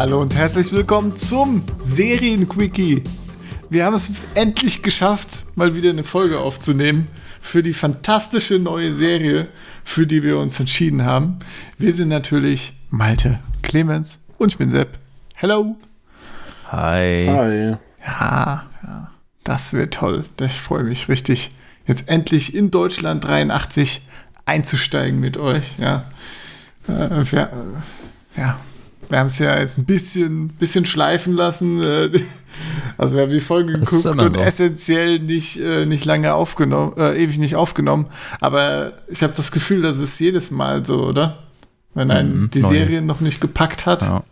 Hallo und herzlich willkommen zum Serienquickie. Wir haben es endlich geschafft, mal wieder eine Folge aufzunehmen für die fantastische neue Serie, für die wir uns entschieden haben. Wir sind natürlich Malte, Clemens und ich bin Sepp. Hello. Hi. Hi. Ja, ja, das wird toll. Ich freue mich richtig, jetzt endlich in Deutschland 83 einzusteigen mit euch. Ja, äh, wir, äh, ja. Wir haben es ja jetzt ein bisschen, bisschen schleifen lassen. Äh, also wir haben die Folge Das geguckt und so. essentiell nicht, äh, nicht lange aufgenommen, äh, ewig nicht aufgenommen. Aber ich habe das Gefühl, das ist jedes Mal so, oder? Wenn ein Mhm, die neue. Serie noch nicht gepackt hat. Ja.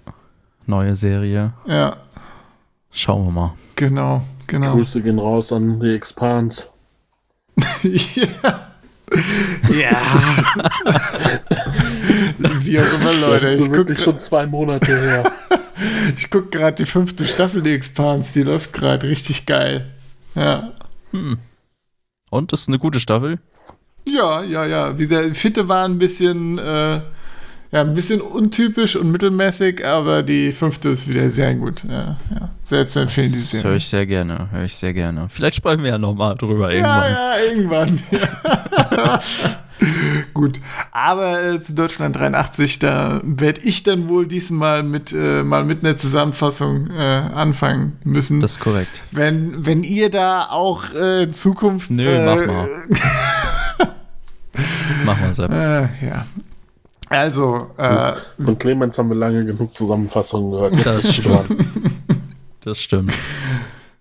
Neue Serie. ja Schauen wir mal. genau, genau. Grüße gehen raus an The Expanse. ja. Ja. Wie auch immer, Das Leute. ist Ich so gucke wirklich schon zwei Monate her. ich guck gerade die fünfte Staffel The Expanse. Die läuft gerade richtig geil. Ja. Und ist eine gute Staffel? Ja, ja, ja. Wie der vierte war ein bisschen, äh, ja, ein bisschen untypisch und mittelmäßig, aber die fünfte ist wieder sehr gut. Ja, ja. Sehr zu empfehlen, die Das höre Serie. ich sehr gerne. Höre ich sehr gerne. Vielleicht sprechen wir ja nochmal drüber irgendwann. Ja, ja, irgendwann. Ja. Gut, aber äh, zu Deutschland 83, da werde ich dann wohl diesmal mit, äh, mal mit einer Zusammenfassung äh, anfangen müssen. Das ist korrekt. wenn, wenn ihr da auch äh, in Zukunft. Nö, äh, mach mal. Machen wir Sepp. Äh, ja. Also, äh, Von Clemens haben wir lange genug Zusammenfassungen gehört. Jetzt Das dran. Das stimmt.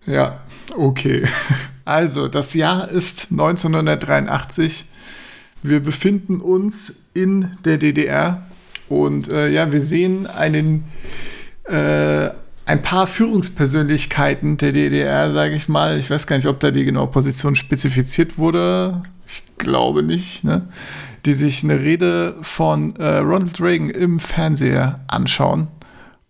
Ja, okay. Also, das Jahr ist 1983. Wir befinden uns in der DDR und äh, ja, wir sehen einen, äh, ein paar Führungspersönlichkeiten der DDR, sage ich mal. Ich weiß gar nicht, ob da die genaue Position spezifiziert wurde. Glaube nicht, ne? Die sich eine Rede von äh, Ronald Reagan im Fernseher anschauen.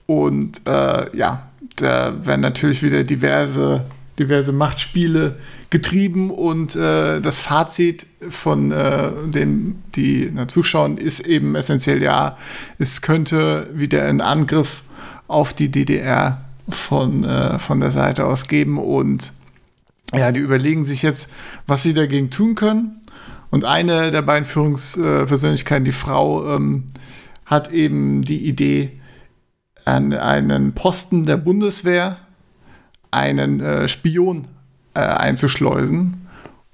Und äh, ja, da werden natürlich wieder diverse, diverse Machtspiele getrieben und äh, das Fazit von äh, den, die na, zuschauen, ist eben essentiell, ja, es könnte wieder einen Angriff auf die DDR von, äh, von der Seite aus geben und ja, die überlegen sich jetzt, was sie dagegen tun können. Und eine der beiden Führungspersönlichkeiten, die Frau, ähm, hat eben die Idee, an einen Posten der Bundeswehr einen äh, Spion äh, einzuschleusen.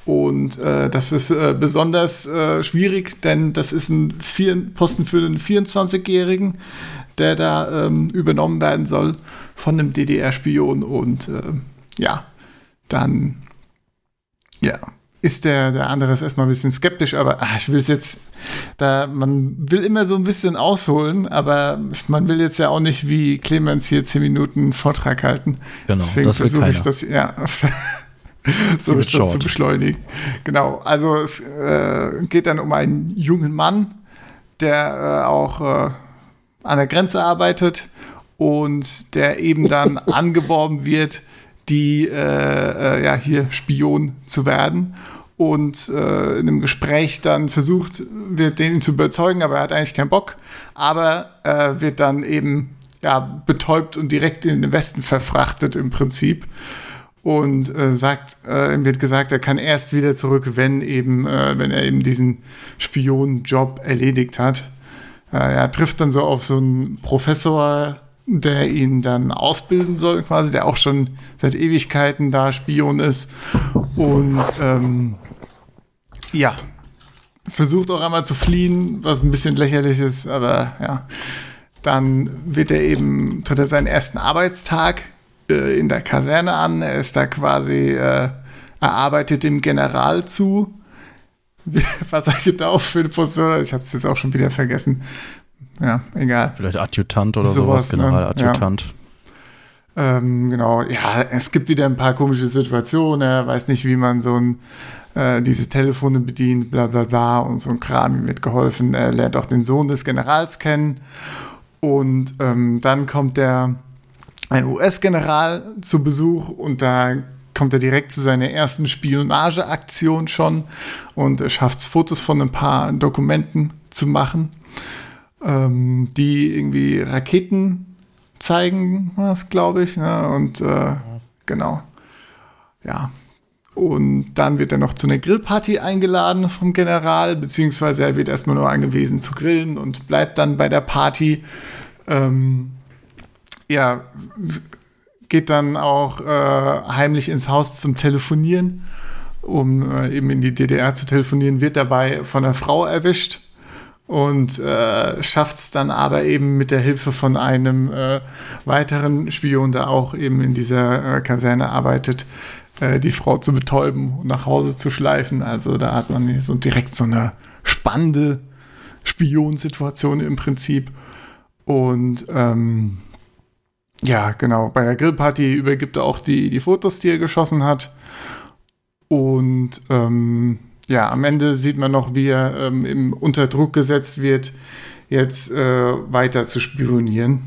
Und äh, das ist äh, besonders äh, schwierig, denn das ist ein vier, Posten für einen 24-Jährigen, der da ähm, übernommen werden soll von einem DDR-Spion. Und äh, ja, dann ja, ist der, der andere ist erstmal ein bisschen skeptisch, aber ach, ich will es jetzt, da, man will immer so ein bisschen ausholen, aber man will jetzt ja auch nicht wie Clemens hier zehn Minuten Vortrag halten. Genau, Deswegen versuche ich das, ja, so ist das zu beschleunigen. Genau, also es äh, geht dann um einen jungen Mann, der äh, auch äh, an der Grenze arbeitet und der eben dann angeworben wird, die äh, äh, ja hier Spion zu werden. Und äh, in einem Gespräch dann versucht wird, den zu überzeugen, aber er hat eigentlich keinen Bock, aber äh, wird dann eben ja betäubt und direkt in den Westen verfrachtet im Prinzip. Und äh, sagt, äh, ihm wird gesagt, er kann erst wieder zurück, wenn eben, äh, wenn er eben diesen Spionenjob erledigt hat. Er trifft dann so auf so einen Professor, der ihn dann ausbilden soll, quasi, der auch schon seit Ewigkeiten da Spion ist. Und ähm, ja, versucht auch einmal zu fliehen, was ein bisschen lächerlich ist, aber ja. Dann wird er eben, tritt er seinen ersten Arbeitstag äh, in der Kaserne an. Er ist da quasi, äh, er arbeitet dem General zu. Was er genau für eine Position hat, ich habe es jetzt auch schon wieder vergessen. Ja, egal. Vielleicht Adjutant oder Sowas, sowas, ne? Generaladjutant. Ähm, genau, ja, es gibt wieder ein paar komische Situationen. Er weiß nicht, wie man so ein äh, diese Telefone bedient, bla bla bla und so ein Kram. Wird geholfen. Er lernt auch den Sohn des Generals kennen. Und ähm, dann kommt der ein US-General zu Besuch und da kommt er direkt zu seiner ersten Spionageaktion schon und er schafft es, Fotos von ein paar Dokumenten zu machen, ähm, die irgendwie Raketen zeigen was, glaube ich. Ne? Und äh, genau. Ja. Und dann wird er noch zu einer Grillparty eingeladen vom General, beziehungsweise er wird erstmal nur angewiesen zu grillen und bleibt dann bei der Party. Ähm, ja, geht dann auch äh, heimlich ins Haus zum Telefonieren, um äh, eben in die DDR zu telefonieren, wird dabei von einer Frau erwischt und äh, schafft es dann aber eben mit der Hilfe von einem äh, weiteren Spion, der auch eben in dieser äh, Kaserne arbeitet, äh, die Frau zu betäuben und nach Hause zu schleifen. Also da hat man so direkt so eine spannende Spionsituation im Prinzip. Und ähm, ja, genau, bei der Grillparty übergibt er auch die, die Fotos, die er geschossen hat. Und ähm, ja, am Ende sieht man noch, wie er ähm, im unter Druck gesetzt wird, jetzt äh, weiter zu spionieren.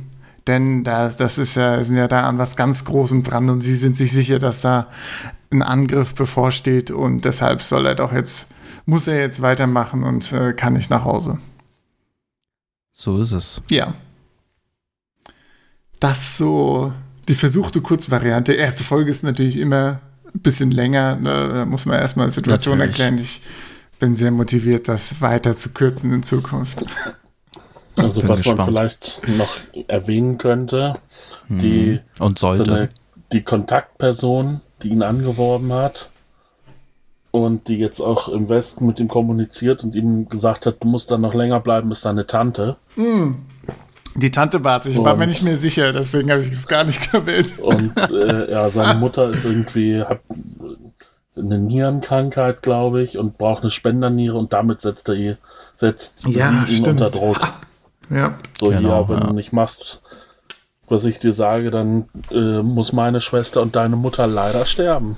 Denn das, das ist ja, sind ja da an was ganz Großem dran und sie sind sich sicher, dass da ein Angriff bevorsteht und deshalb soll er doch jetzt, muss er jetzt weitermachen und äh, kann nicht nach Hause. So ist es. Ja. Das so die versuchte Kurzvariante. Erste Folge ist natürlich immer bisschen länger. Ne? Da muss man erstmal die Situation Natürlich. erklären. Ich bin sehr motiviert, das weiter zu kürzen in Zukunft. Also Bin was man gespannt. vielleicht noch erwähnen könnte, die, Mhm. Und so sollte. eine, die Kontaktperson, die ihn angeworben hat und die jetzt auch im Westen mit ihm kommuniziert und ihm gesagt hat, du musst dann noch länger bleiben, ist seine Tante. Die Tante war es. Ich war Und- mir nicht mehr sicher, deswegen habe ich es gar nicht erwähnt. Und äh, ja, seine Mutter ist irgendwie, hat eine Nierenkrankheit, glaube ich, und braucht eine Spenderniere und damit setzt er ihr, setzt Ja, sie ihn stimmt. unter Druck. Ja. So, Genau, hier, wenn ja. du nicht machst, was ich dir sage, dann äh, muss meine Schwester und deine Mutter leider sterben.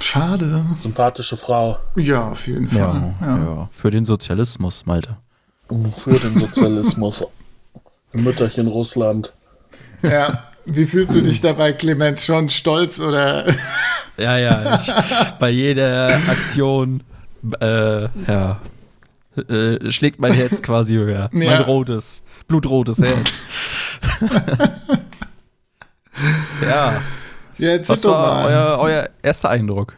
Schade. Sympathische Frau Ja, auf jeden ja, Fall. ja. Ja. Für den Sozialismus, Malte. für den Sozialismus. Mütterchen Russland. ja. Wie fühlst du dich dabei, Clemens? Schon stolz oder? Ja, ja. Ich, bei jeder Aktion, äh, ja, äh, schlägt mein Herz quasi höher. Ja. Mein rotes, blutrotes Herz. ja, Ja, jetzt was war mal. euer, euer erster Eindruck?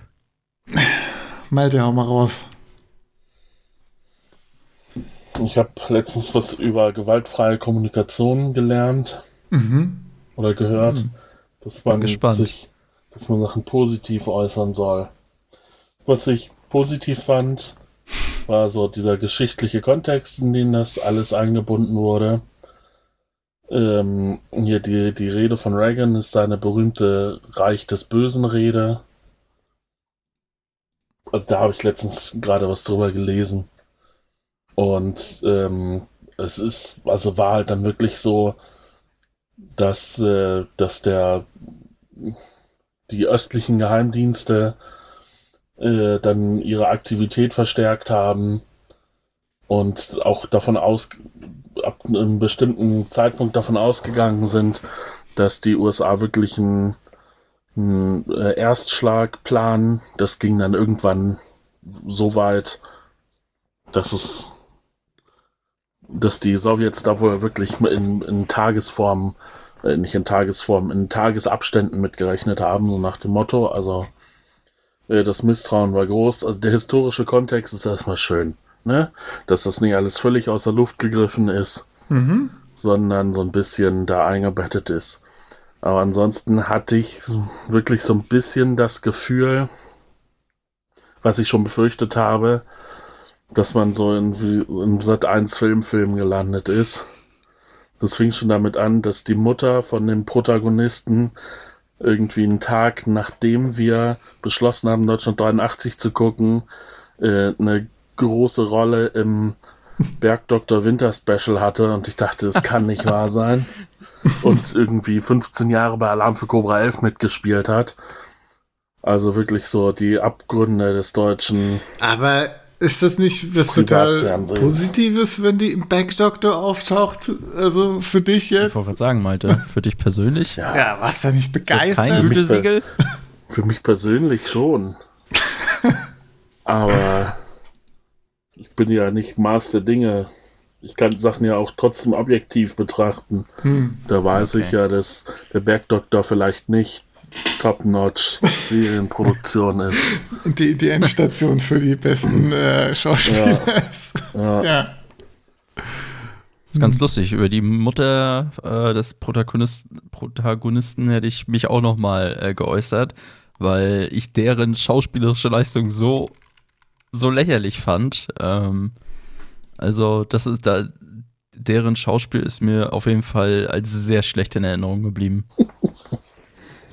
Malte, hau mal raus. Ich habe letztens was über gewaltfreie Kommunikation gelernt Mhm. oder gehört, dass man gespannt. sich, dass man Sachen positiv äußern soll. Was ich positiv fand, war so dieser geschichtliche Kontext, in den das alles eingebunden wurde. Ähm, hier die, die Rede von Reagan ist seine berühmte Reich des Bösen Rede. Da habe ich letztens gerade was drüber gelesen. Und ähm, es ist, also war halt dann wirklich so, dass, äh, dass der die östlichen Geheimdienste äh, dann ihre Aktivität verstärkt haben und auch davon aus ab einem bestimmten Zeitpunkt davon ausgegangen sind, dass die USA wirklich einen, einen äh, Erstschlag planen. Das ging dann irgendwann so weit, dass es dass die Sowjets da wohl wirklich in, in Tagesform, äh, nicht in Tagesform, in Tagesabständen mitgerechnet haben, so nach dem Motto. Also äh, das Misstrauen war groß. Also der historische Kontext ist erstmal schön, ne? Dass das nicht alles völlig aus der Luft gegriffen ist, Mhm. sondern so ein bisschen da eingebettet ist. Aber ansonsten hatte ich wirklich so ein bisschen das Gefühl, was ich schon befürchtet habe, dass man so in, in Sat 1 Filmfilm gelandet ist. Das fing schon damit an, dass die Mutter von dem Protagonisten irgendwie einen Tag, nachdem wir beschlossen haben, Deutschland 83 zu gucken, äh, eine große Rolle im Bergdoktor Winter Special hatte und ich dachte, das kann nicht wahr sein. Und irgendwie 15 Jahre bei Alarm für Cobra 11 mitgespielt hat. Also wirklich so die Abgründe des deutschen Aber ist das nicht was total. Positives, wenn die im Backdoktor auftaucht? Also für dich Ich jetzt? wollte gerade sagen, Malte, für dich persönlich? Ja. Ja, warst du nicht Ist das kein begeistert? Güte. Gütesiegel? Für mich persönlich schon. Aber ich bin ja nicht Maß der Dinge. ich kann Sachen ja auch trotzdem objektiv betrachten. Hm. Da weiß Okay. ich ja, dass der Bergdoktor vielleicht nicht Top-Notch Serienproduktion ist. Die, die Endstation für die besten äh, Schauspieler ist. Ja. Ja. Das ist ganz lustig. Über die Mutter äh, des Protagonisten, Protagonisten hätte ich mich auch noch mal äh, geäußert, weil ich deren schauspielerische Leistung so, so lächerlich fand. Ähm, also, das ist da, deren Schauspiel ist mir auf jeden Fall als sehr schlecht in Erinnerung geblieben.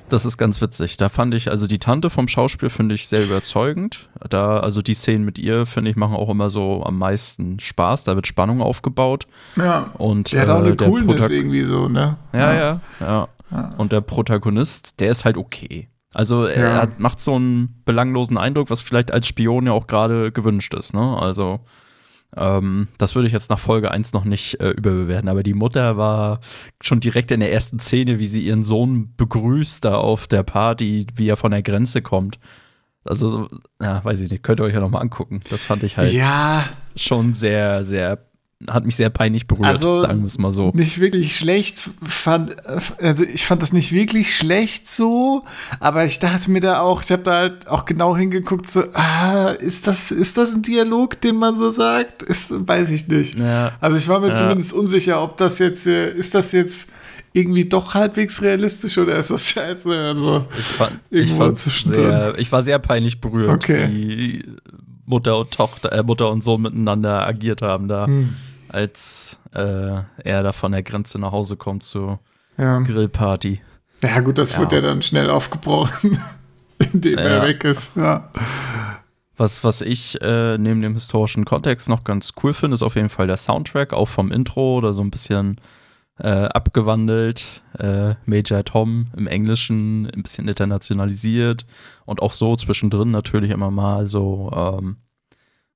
Das ist ganz witzig. Da fand ich, also die Tante vom Schauspiel finde ich sehr überzeugend. Da, also die Szenen mit ihr, finde ich, machen auch immer so am meisten Spaß. Da wird Spannung aufgebaut. ja. Und, Der hat auch äh, eine der Coolness Protag- irgendwie so, ne? Ja, ja, ja, Ja. Und der Protagonist, der ist halt okay. Also er Ja. hat, macht so einen belanglosen Eindruck, was vielleicht als Spion ja auch gerade gewünscht ist. Ne? Also ähm, das würde ich jetzt nach Folge 1 noch nicht äh, überbewerten. Aber die Mutter war schon direkt in der ersten Szene, wie sie ihren Sohn begrüßt da auf der Party, wie er von der Grenze kommt. Also, ja, weiß ich nicht, könnt ihr euch ja nochmal angucken. Das fand ich halt Ja, schon sehr, sehr, hat mich sehr peinlich berührt, Also, sagen wir es mal so. nicht wirklich schlecht fand, also ich fand das nicht wirklich schlecht so, aber ich dachte mir da auch, ich habe da halt auch genau hingeguckt, so, ah, ist das, ist das ein Dialog, den man so sagt? Ist, weiß ich nicht. Ja. Also ich war mir Ja. zumindest unsicher, ob das jetzt, äh, ist das jetzt irgendwie doch halbwegs realistisch oder ist das scheiße? Also, Ich, fand, ich, sehr, ich war sehr peinlich berührt, Okay. wie Mutter und Tochter, äh, Mutter und Sohn miteinander agiert haben da, hm, als äh, er da von der Grenze nach Hause kommt zur ja. Grillparty. ja, gut, das Ja. wird ja dann schnell aufgebrochen, indem er Ja. weg ist. Ja. Was, was ich äh, neben dem historischen Kontext noch ganz cool finde, ist auf jeden Fall der Soundtrack, auch vom Intro oder so ein bisschen äh, abgewandelt. Äh, Major Tom im Englischen, ein bisschen internationalisiert und auch so zwischendrin natürlich immer mal so ähm,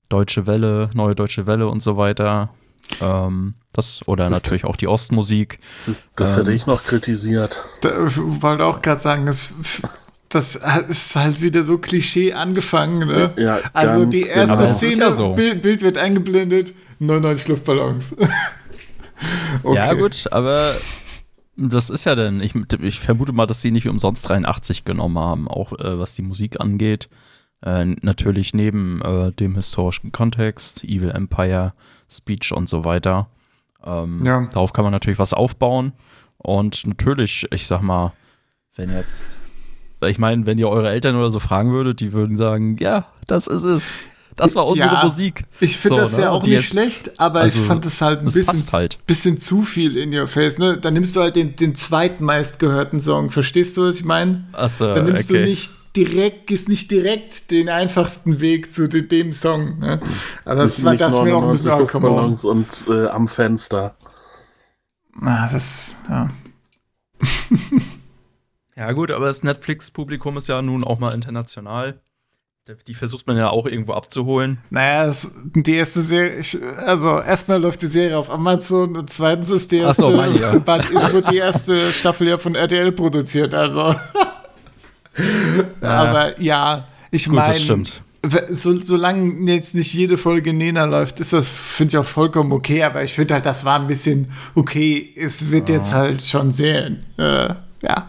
Deutsche Welle, neue Deutsche Welle und so weiter. Ähm, das, oder Das- natürlich auch die Ostmusik. Das, das Ähm, hätte ich noch kritisiert. Da wollte auch gerade sagen, das, das ist halt wieder so Klischee angefangen, ne? Ja, Also die erste Aber es ist Szene, ja so. Bild, Bild wird eingeblendet, 99 Luftballons. okay. Ja, gut, aber das ist ja dann, ich, ich vermute mal, dass sie nicht umsonst 83 genommen haben, auch äh, was die Musik angeht. Äh, natürlich neben äh, dem historischen Kontext, Evil Empire, Speech und so weiter. Ähm, Ja. Darauf kann man natürlich was aufbauen. Und natürlich, ich sag mal, wenn jetzt, ich meine, wenn ihr eure Eltern oder so fragen würdet, die würden sagen, ja, das ist es. Das war unsere Ja, Musik. Ich finde So, das ne? ja auch nicht jetzt- schlecht, aber also, ich fand es halt ein bisschen, halt. bisschen zu viel in your face. Ne? Dann nimmst du halt den, den zweitmeistgehörten Song. Verstehst du, was ich meine? Achso, Dann nimmst okay. du nicht direkt, gehst nicht direkt den einfachsten Weg zu de, dem Song. Ne? Aber das war, ich mir noch ein bisschen, 99 come on. Luftballons und äh, am Fenster. Ah, das, ja. Ja, gut, aber das Netflix-Publikum ist ja nun auch mal international. Die versucht man ja auch irgendwo abzuholen. Naja, das, die erste Serie, also erstmal läuft die Serie auf Amazon und zweitens ist die erste, so, ja. Ist, die erste Staffel ja von RTL produziert, also. Aber ja, ich meine, so, solange jetzt nicht jede Folge Nena läuft, ist das, finde ich auch vollkommen okay, aber ich finde halt, das war ein bisschen okay. Es wird jetzt halt schon sehr, äh, ja,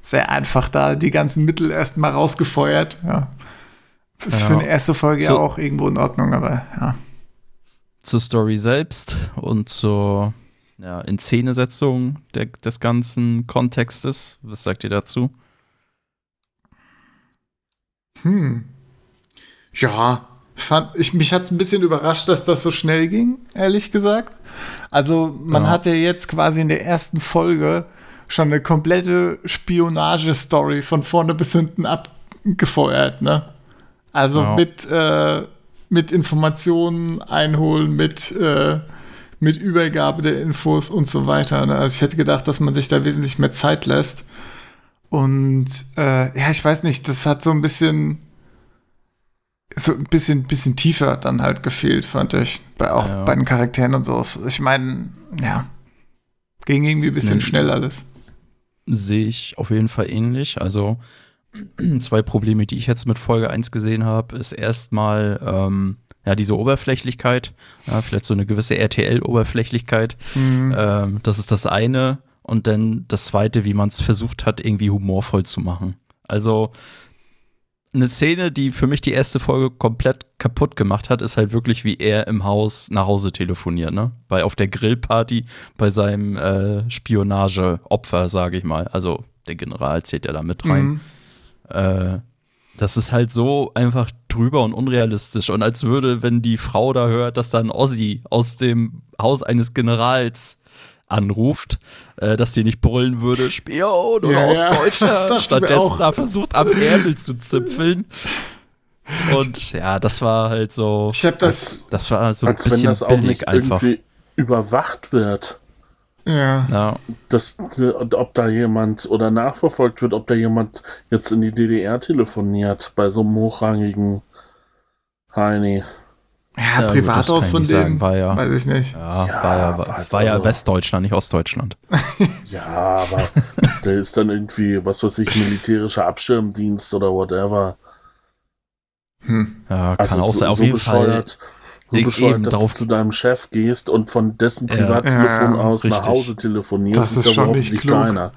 sehr einfach da die ganzen Mittel erstmal rausgefeuert, ja. Ist Ja. für eine erste Folge ja auch irgendwo in Ordnung, aber ja. Zur Story selbst und zur ja, Inszenesetzung der, des ganzen Kontextes. Was sagt ihr dazu? Hm. Ja, fand, ich, mich hat es ein bisschen überrascht, dass das so schnell ging, ehrlich gesagt. Also, man Ja. hat ja jetzt quasi in der ersten Folge schon eine komplette Spionage-Story von vorne bis hinten abgefeuert, ne? Also Ja. mit, äh, mit Informationen einholen, mit, äh, mit Übergabe der Infos und so weiter. Ne? Also ich hätte gedacht, dass man sich da wesentlich mehr Zeit lässt. Und äh, ja, ich weiß nicht, das hat so ein bisschen so ein bisschen, bisschen tiefer dann halt gefehlt, fand ich. Bei, auch Ja. bei den Charakteren und so. Ich meine, ja, ging irgendwie ein bisschen Nee, schnell alles. Sehe ich auf jeden Fall ähnlich. Also zwei Probleme, die ich jetzt mit Folge 1 gesehen habe, ist erstmal, ähm, ja, diese Oberflächlichkeit, ja, vielleicht so eine gewisse RTL-Oberflächlichkeit. Mhm. Ähm, das ist das eine. Und dann das zweite, wie man es versucht hat, irgendwie humorvoll zu machen. Also eine Szene, die für mich die erste Folge komplett kaputt gemacht hat, ist halt wirklich, wie er im Haus nach Hause telefoniert, ne? Weil auf der Grillparty bei seinem äh, Spionageopfer, sage ich mal, also der General zählt ja da mit rein. Mhm. Äh, das ist halt so einfach drüber und unrealistisch. Und als würde, wenn die Frau da hört, dass da ein Ossi aus dem Haus eines Generals anruft, äh, dass sie nicht brüllen würde, Spion oder Ja, ja, Ostdeutscher, das ich mir stattdessen auch. da versucht am Ärmel zu zipfeln. Und ja, das war halt so, Ich habe das, das war so ein Als wenn bisschen das auch billig nicht einfach. irgendwie überwacht wird. ja, Ja, dass, ob da jemand oder nachverfolgt wird, ob da jemand jetzt in die DDR telefoniert bei so einem hochrangigen Heini. Ja, Ja, gut, kann ich von dem, war ja- weiß ich nicht. ja, Ja, war ja, war, war ja also- Westdeutschland, nicht Ostdeutschland. Ja, aber der ist dann irgendwie, was weiß ich, militärischer Abschirmdienst oder whatever. Hm. Ja, kann Also auch so, sein. Auf so jeden Fall. bescheuert, so eben bescheuert, dass drauf- du zu deinem Chef gehst und von dessen. Privattelefon Ja, aus nach richtig. Hause telefonierst. Das ist ja schon nicht klug. keiner.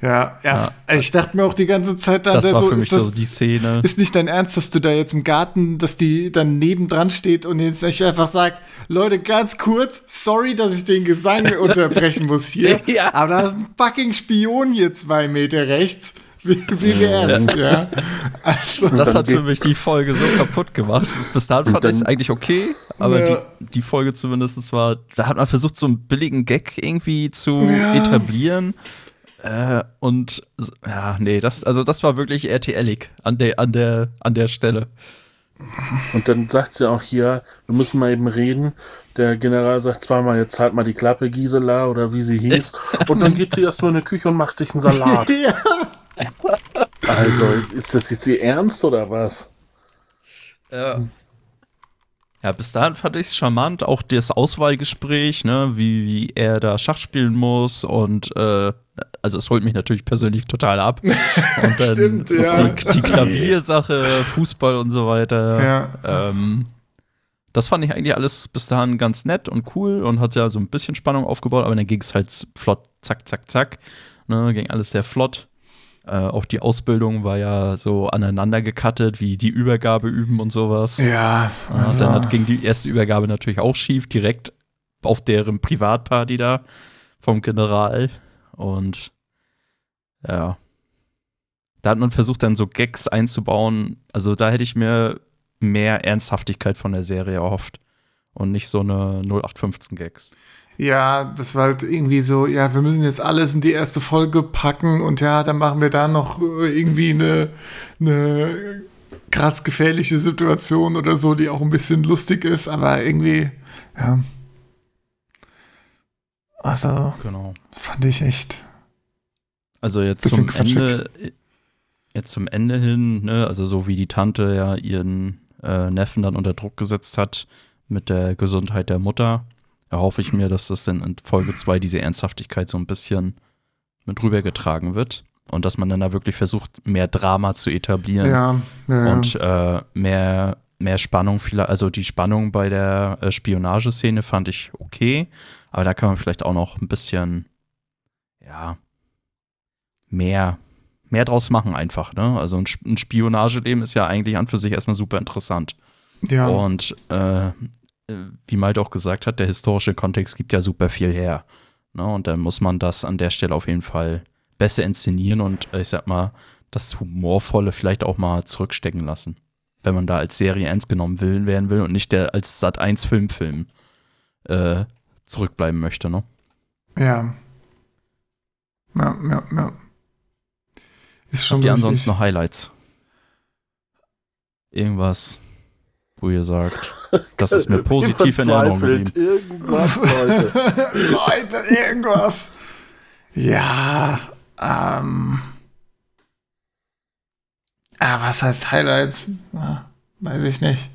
Ja, ja, ich dachte mir auch die ganze Zeit dann, Das der war so, für mich ist, das, so die Szene. ist nicht dein Ernst, dass du da jetzt im Garten, dass die dann nebendran steht und jetzt nicht einfach sagt, Leute, ganz kurz, sorry, dass ich den Gesang unterbrechen muss hier, Ja. aber da ist ein fucking Spion hier zwei Meter rechts. Wie, wie wär's, ja? Also, Das hat für mich die Folge so kaputt gemacht. Bis dahin fand ich es eigentlich okay, aber Ja. die, die Folge zumindest war, da hat man versucht, so einen billigen Gag irgendwie zu Ja. etablieren. Äh, und ja, nee, das, also das war wirklich RTL-ig an der, an der, an der Stelle. Und dann sagt sie auch hier, wir müssen mal eben reden. Der General sagt zweimal, jetzt halt mal die Klappe, Gisela, oder wie sie hieß. Und dann geht sie erstmal in die Küche und macht sich einen Salat. ja. Also, ist das jetzt ihr Ernst oder was? Ja. Ja, bis dahin fand ich es charmant, auch das Auswahlgespräch, ne, wie, wie er da Schach spielen muss und äh, also es holt mich natürlich persönlich total ab. Und dann Stimmt, ja. die, die Klaviersache, Fußball und so weiter. Ja. Ähm, das fand ich eigentlich alles bis dahin ganz nett und cool und hat ja so ein bisschen Spannung aufgebaut, aber dann ging es halt flott, zack, zack, zack. Ne, ging alles sehr flott. Äh, auch die Ausbildung war ja so aneinander gecuttet, wie die Übergabe üben und sowas. Ja, Ja, also, Dann hat, ging die erste Übergabe natürlich auch schief, direkt auf deren Privatparty da vom General. Und ja, da hat man versucht, dann so Gags einzubauen. Also da hätte ich mir mehr Ernsthaftigkeit von der Serie erhofft. Und nicht so eine 0815 Gags. ja, das war halt irgendwie so, ja, wir müssen jetzt alles in die erste Folge packen und ja, dann machen wir da noch äh, irgendwie eine, eine krass gefährliche Situation oder so, die auch ein bisschen lustig ist, aber irgendwie, ja. Also, Genau. fand ich echt. Also jetzt zum quatschig. Ende, jetzt zum Ende hin, ne, also so wie die Tante ja ihren äh, Neffen dann unter Druck gesetzt hat mit der Gesundheit der Mutter, erhoffe ich mir, dass das dann in Folge 2 diese Ernsthaftigkeit so ein bisschen mit rübergetragen wird und dass man dann da wirklich versucht, mehr Drama zu etablieren Ja, ja, und äh, mehr, mehr Spannung, also die Spannung bei der äh, Spionageszene fand ich okay, aber da kann man vielleicht auch noch ein bisschen, ja, mehr, mehr draus machen einfach, ne? Also ein, ein Spionageleben ist ja eigentlich an für sich erstmal super interessant. ja. Und äh, äh, wie Malte auch gesagt hat, der historische Kontext gibt ja super viel her. Ne? Und dann muss man das an der Stelle auf jeden Fall besser inszenieren und äh, ich sag mal, das Humorvolle vielleicht auch mal zurückstecken lassen. Wenn man da als Serie ernst genommen will, werden will und nicht der als Sat 1 Filmfilm äh, zurückbleiben möchte, ne? ja. Ja, ja, ja. Ist schon Habt ihr ansonsten noch Highlights? Irgendwas, wo ihr sagt, das ist mir positiv in Erinnerung geblieben. Irgendwas, Leute. Leute, irgendwas. Ja, ähm. Ah, was heißt Highlights? Ah, weiß ich nicht.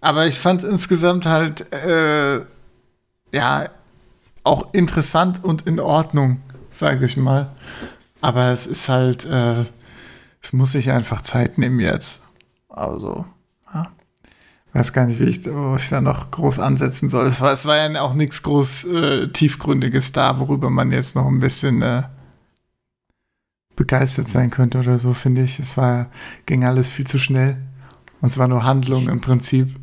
Aber ich fand es insgesamt halt, äh, ja, auch interessant und in Ordnung, sage ich mal. Aber es ist halt, äh, es muss sich einfach Zeit nehmen jetzt. Also, ja. weiß gar nicht, wie ich, wo ich da noch groß ansetzen soll. Es war, es war ja auch nichts groß äh, tiefgründiges da, worüber man jetzt noch ein bisschen äh, begeistert sein könnte oder so, finde ich. Es war, ging alles viel zu schnell. Und es war nur Handlung im Prinzip.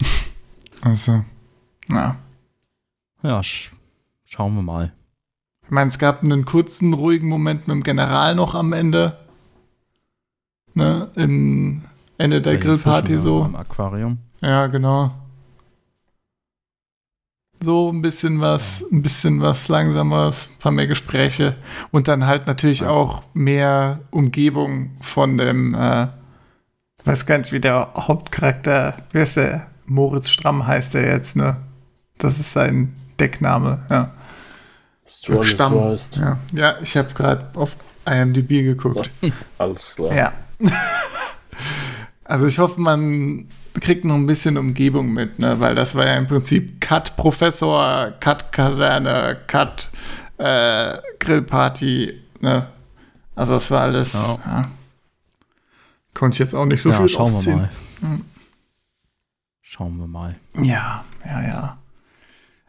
also, na. Ja, sch schauen wir mal. Ich meine, es gab einen kurzen, ruhigen Moment mit dem General noch am Ende. Ne, im Ende der Grillparty so. ja, Im Aquarium. Ja, genau. So ein bisschen was, ein bisschen was Langsameres, ein paar mehr Gespräche und dann halt natürlich Ja. auch mehr Umgebung von dem, äh, weiß gar nicht, wie der Hauptcharakter, wer ist der? Moritz Stramm heißt er jetzt, ne? Das ist sein Deckname, ja. Strongest Stamm. Ja, ja ich habe gerade auf IMDb geguckt. Alles klar. Ja. Also ich hoffe, man kriegt noch ein bisschen Umgebung mit, ne? weil das war ja im Prinzip Cut Professor, Cut Kaserne, Cut äh, Grillparty. Ne? Also das war alles. Ja. Ja. Konnte ich jetzt auch nicht so ja, viel schauen wir rausziehen. mal. Hm. Schauen wir mal. Ja, ja, ja.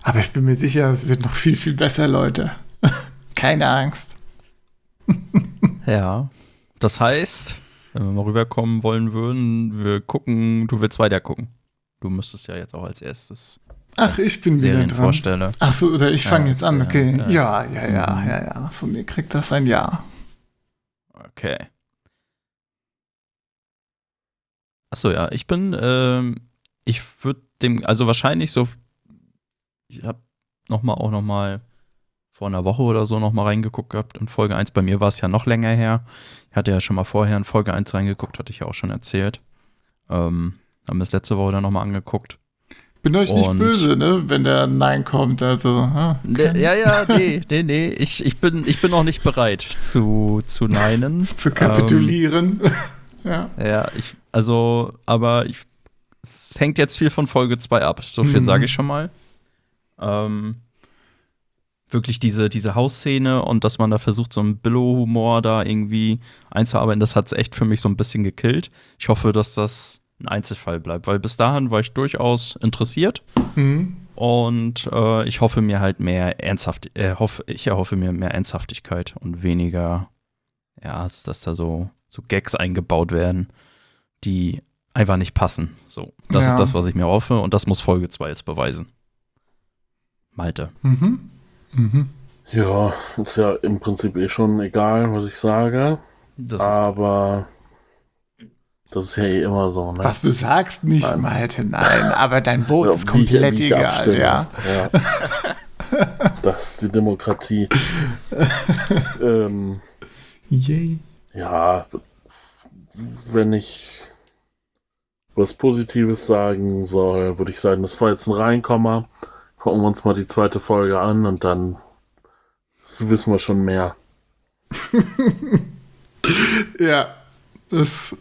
Aber ich bin mir sicher, es wird noch viel, viel besser, Leute. Keine Angst. Ja. Das heißt, wenn wir mal rüberkommen wollen würden, wir gucken, du willst weiter gucken. Du müsstest ja jetzt auch als erstes Ach, ich bin wieder Serien dran. vorstellen. Ach so, oder ich Ja, fange jetzt an, ja, okay. ja. Ja, ja, ja, Mhm. ja, ja. Von mir kriegt das ein Ja. Okay. Achso, ja, ich bin, ähm, ich würde dem, also wahrscheinlich so, ich habe nochmal auch nochmal vor einer Woche oder so nochmal reingeguckt gehabt in Folge 1. Bei mir war es ja noch länger her. Ich hatte ja schon mal vorher in Folge 1 reingeguckt, hatte ich ja auch schon erzählt. Ähm, haben wir es letzte Woche dann nochmal angeguckt. Bin euch nicht Und- böse, ne, wenn der Nein kommt, also. Ja, Ne, ja, ja, nee, nee, nee, ich, ich, bin, ich bin noch nicht bereit zu, zu neinen. Zu kapitulieren. ja. Ja, ich, also, aber ich, es hängt jetzt viel von Folge 2 ab. So viel Mhm. sage ich schon mal. Ähm, wirklich diese, diese Hausszene und dass man da versucht, so einen Billow-Humor da irgendwie einzuarbeiten, das hat es echt für mich so ein bisschen gekillt. Ich hoffe, dass das ein Einzelfall bleibt, weil bis dahin war ich durchaus interessiert Mhm. und äh, ich hoffe mir halt mehr ernsthaft, äh, hoffe, ich erhoffe mir mehr Ernsthaftigkeit und weniger, ja, dass da so, so Gags eingebaut werden, die einfach nicht passen. So, das Ja. ist das, was ich mir hoffe und das muss Folge 2 jetzt beweisen. Malte. Mhm. Mhm. Ja, ist ja im Prinzip eh schon egal, was ich sage. Das Aber das ist ja eh immer so, ne? Was du sagst, nicht, Nein. Malte, nein. Aber dein Vote Ja, ist komplett ich egal, ja. ja. Das ist die Demokratie. ähm, Yay. ja, wenn ich was Positives sagen soll, würde ich sagen, das war jetzt ein Reinkommer. Gucken wir uns mal die zweite Folge an und dann wissen wir schon mehr. Ja, das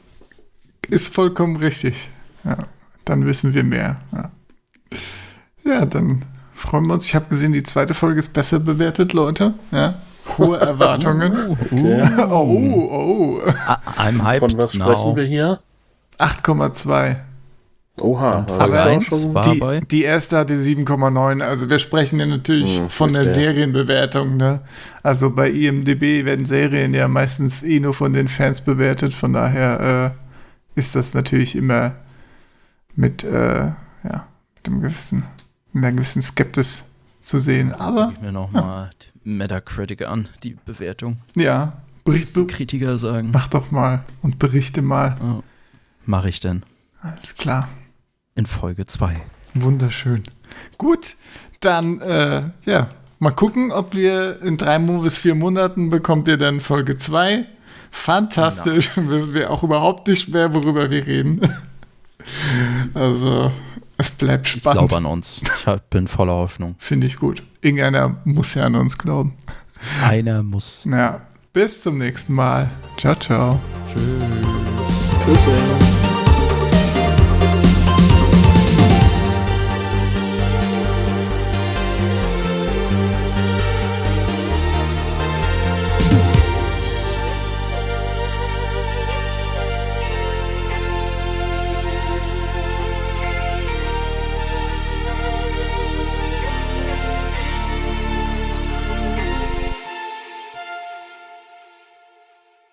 ist vollkommen richtig. Ja, dann wissen wir mehr. Ja, ja dann freuen wir uns. Ich habe gesehen, die zweite Folge ist besser bewertet, Leute. Ja, hohe Erwartungen. Okay. oh, oh. Ah, I'm hyped Von was now. sprechen wir hier? 8,2. Oha, aber schon- war Die, die erste hatte 7,9. Also wir sprechen ja natürlich Hm, von der. Serienbewertung. Ne? Also bei IMDB werden Serien ja meistens eh nur von den Fans bewertet. Von daher äh, ist das natürlich immer mit, äh, ja, mit einem gewissen, mit einer gewissen Skeptis zu sehen. Aber Ich mir nochmal Metacritic an, die Bewertung. ja, bericht, Kritiker sagen. mach doch mal und berichte mal. Oh, Mache ich denn Alles klar. In Folge 2. Wunderschön. Gut, dann, äh, ja, mal gucken, ob wir in drei bis vier Monaten bekommt ihr dann Folge 2. Fantastisch. Wissen wir auch überhaupt nicht mehr, worüber wir reden. also, es bleibt Ich spannend. glaube an uns. Ich bin voller Hoffnung. Finde ich gut. Irgendeiner muss ja an uns glauben. Einer muss. Ja, bis zum nächsten Mal. Ciao, ciao. Tschüss. Tschüss.